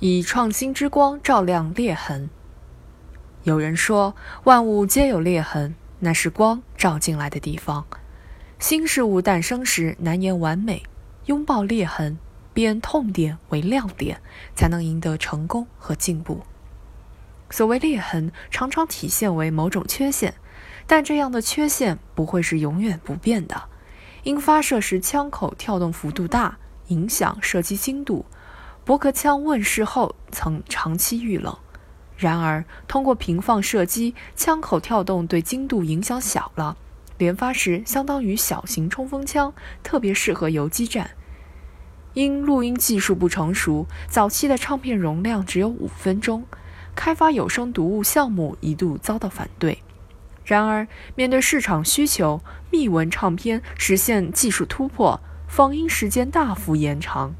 以创新之光照亮裂痕。有人说，万物皆有裂痕，那是光照进来的地方。新事物诞生时难言完美，拥抱裂痕，变痛点为亮点，才能赢得成功和进步。所谓裂痕，常常体现为某种缺陷，但这样的缺陷不会是永远不变的，因发射时枪口跳动幅度大，影响射击精度。驳壳枪问世后曾长期遇冷，然而通过平放射击，枪口跳动对精度影响小了，连发时相当于小型冲锋枪，特别适合游击战。因录音技术不成熟，早期的唱片容量只有五分钟，开发有声读物项目一度遭到反对。然而面对市场需求，密文唱片实现技术突破，放映时间大幅延长。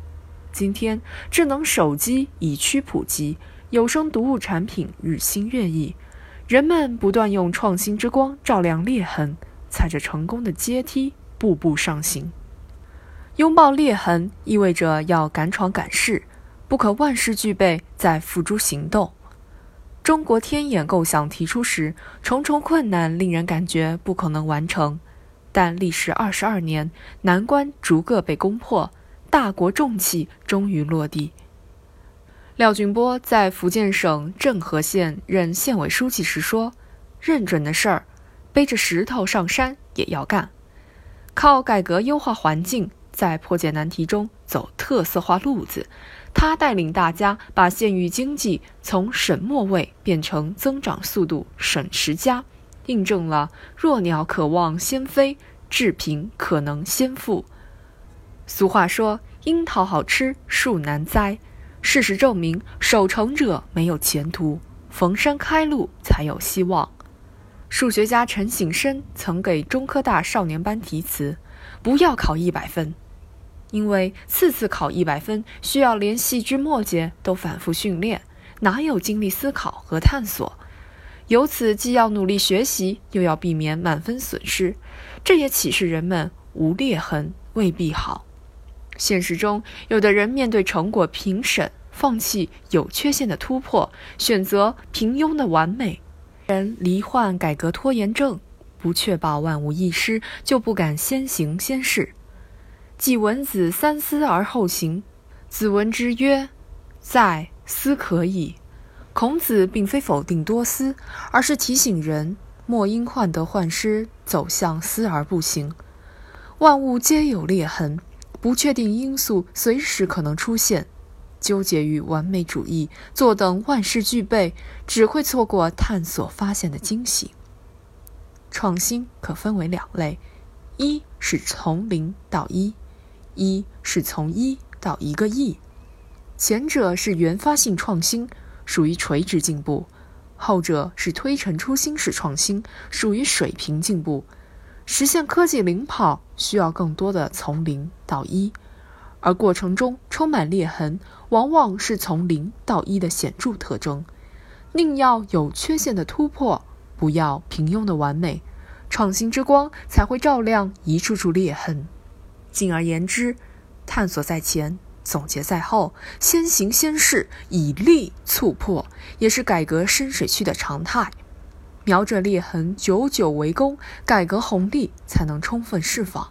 今天，智能手机已趋普及，有声读物产品日新月异，人们不断用创新之光照亮裂痕，踩着成功的阶梯步步上行。拥抱裂痕意味着要敢闯敢试，不可万事俱备再付诸行动。中国天眼构想提出时，重重困难令人感觉不可能完成，但历时二十二年，难关逐个被攻破。大国重器终于落地。廖俊波在福建省政和县任县委书记时说：“认准的事儿，背着石头上山也要干。靠改革优化环境，在破解难题中走特色化路子。他带领大家把县域经济从省末位变成增长速度省十佳，印证了弱鸟可望先飞，志平可能先富。”俗话说：“樱桃好吃，树难栽。”事实证明，守成者没有前途，逢山开路才有希望。数学家陈省身曾给中科大少年班题词：“不要考一百分，因为次次考一百分需要连细枝末节都反复训练，哪有精力思考和探索？由此既要努力学习，又要避免满分损失。这也启示人们：无裂痕未必好。”现实中，有的人面对成果评审，放弃有缺陷的突破，选择平庸的完美。人罹患改革拖延症，不确保万无一失，就不敢先行先试。季文子三思而后行，子闻之曰：“在思可以。”孔子并非否定多思，而是提醒人莫因患得患失，走向思而不行。万物皆有裂痕。不确定因素随时可能出现，纠结于完美主义，坐等万事俱备，只会错过探索发现的惊喜。创新可分为两类：一是从零到一，一是从一到一个亿。前者是原发性创新，属于垂直进步；后者是推陈出新式创新，属于水平进步。实现科技领跑需要更多的从零到一，而过程中充满裂痕，往往是从零到一的显著特征。宁要有缺陷的突破，不要平庸的完美，创新之光才会照亮一处处裂痕。进而言之，探索在前，总结在后，先行先试，以力促破，也是改革深水区的常态。瞄着裂痕，久久围攻，改革红利才能充分释放。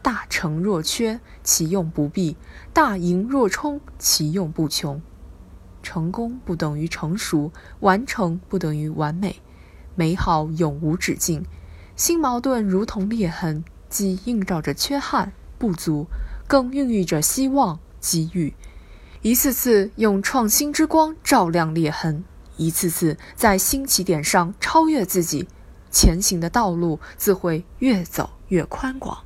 大成若缺，其用不弊；大盈若冲，其用不穷。成功不等于成熟，完成不等于完美。美好永无止境，新矛盾如同裂痕，既映照着缺憾不足，更孕育着希望机遇。一次次用创新之光照亮裂痕。一次次在新起点上超越自己，前行的道路自会越走越宽广。